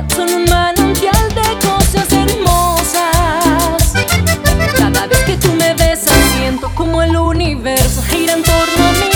tan solo un manantial de cosas hermosas. Cada vez que tú me besas, siento como el universo gira en torno a mí.